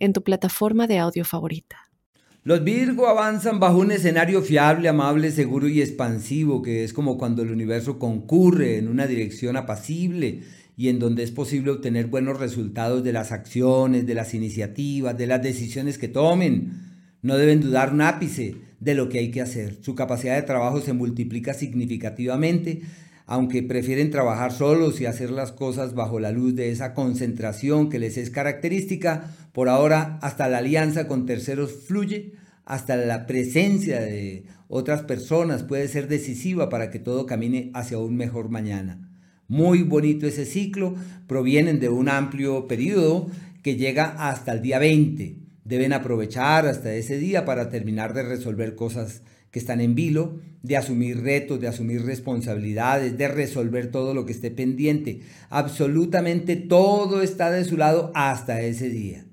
en tu plataforma de audio favorita. Los Virgo avanzan bajo un escenario fiable, amable, seguro y expansivo, que es como cuando el universo concurre en una dirección apacible y en donde es posible obtener buenos resultados de las acciones, de las iniciativas, de las decisiones que tomen. No deben dudar un ápice de lo que hay que hacer. Su capacidad de trabajo se multiplica significativamente aunque prefieren trabajar solos y hacer las cosas bajo la luz de esa concentración que les es característica, por ahora hasta la alianza con terceros fluye, hasta la presencia de otras personas puede ser decisiva para que todo camine hacia un mejor mañana. Muy bonito ese ciclo, provienen de un amplio periodo que llega hasta el día 20. Deben aprovechar hasta ese día para terminar de resolver cosas que están en vilo, de asumir retos, de asumir responsabilidades, de resolver todo lo que esté pendiente. Absolutamente todo está de su lado hasta ese día.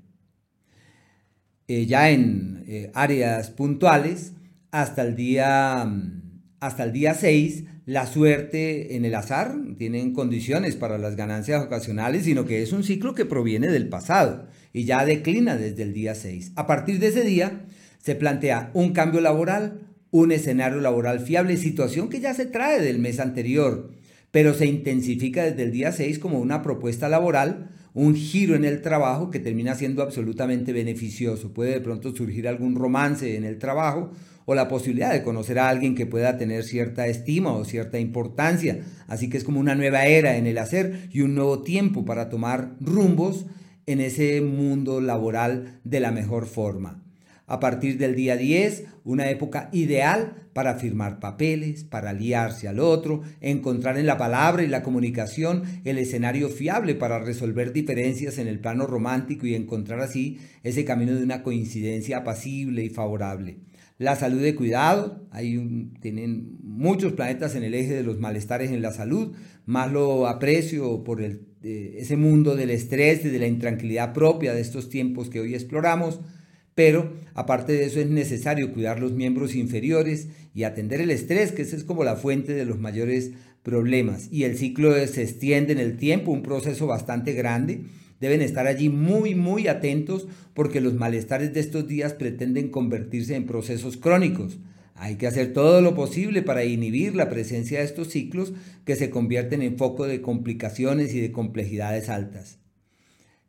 Eh, ya en eh, áreas puntuales, hasta el día, mm, hasta el día 6, la suerte en el azar tienen condiciones para las ganancias ocasionales, sino que es un ciclo que proviene del pasado y ya declina desde el día 6. A partir de ese día se plantea un cambio laboral, un escenario laboral fiable, situación que ya se trae del mes anterior, pero se intensifica desde el día 6 como una propuesta laboral, un giro en el trabajo que termina siendo absolutamente beneficioso. Puede de pronto surgir algún romance en el trabajo o la posibilidad de conocer a alguien que pueda tener cierta estima o cierta importancia. Así que es como una nueva era en el hacer y un nuevo tiempo para tomar rumbos en ese mundo laboral de la mejor forma a partir del día 10, una época ideal para firmar papeles, para aliarse al otro, encontrar en la palabra y la comunicación el escenario fiable para resolver diferencias en el plano romántico y encontrar así ese camino de una coincidencia apacible y favorable. La salud de cuidado, hay tienen muchos planetas en el eje de los malestares en la salud, más lo aprecio por el, eh, ese mundo del estrés y de la intranquilidad propia de estos tiempos que hoy exploramos pero aparte de eso es necesario cuidar los miembros inferiores y atender el estrés, que esa es como la fuente de los mayores problemas. Y el ciclo se extiende en el tiempo, un proceso bastante grande. Deben estar allí muy, muy atentos porque los malestares de estos días pretenden convertirse en procesos crónicos. Hay que hacer todo lo posible para inhibir la presencia de estos ciclos que se convierten en foco de complicaciones y de complejidades altas.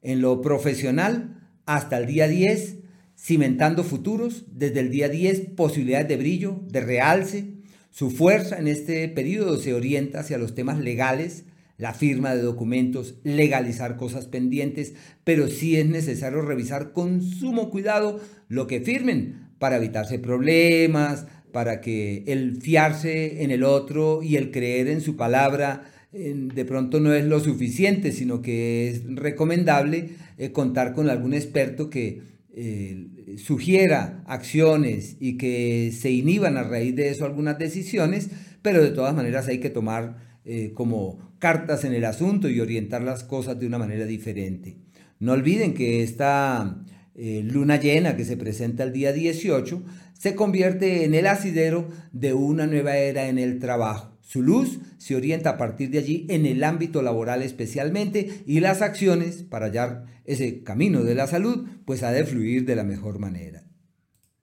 En lo profesional, hasta el día 10, cimentando futuros, desde el día 10 posibilidades de brillo, de realce. Su fuerza en este periodo se orienta hacia los temas legales, la firma de documentos, legalizar cosas pendientes, pero sí es necesario revisar con sumo cuidado lo que firmen para evitarse problemas, para que el fiarse en el otro y el creer en su palabra de pronto no es lo suficiente, sino que es recomendable eh, contar con algún experto que eh, sugiera acciones y que se inhiban a raíz de eso algunas decisiones, pero de todas maneras hay que tomar eh, como cartas en el asunto y orientar las cosas de una manera diferente. No olviden que esta eh, luna llena que se presenta el día 18 se convierte en el asidero de una nueva era en el trabajo su luz se orienta a partir de allí en el ámbito laboral especialmente y las acciones para hallar ese camino de la salud pues ha de fluir de la mejor manera.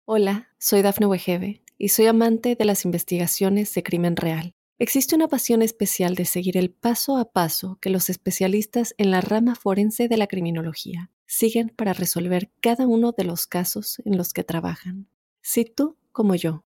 Hola, soy Dafne Wegebe y soy amante de las investigaciones de crimen real. Existe una pasión especial de seguir el paso a paso que los especialistas en la rama forense de la criminología siguen para resolver cada uno de los casos en los que trabajan. Si tú, como yo,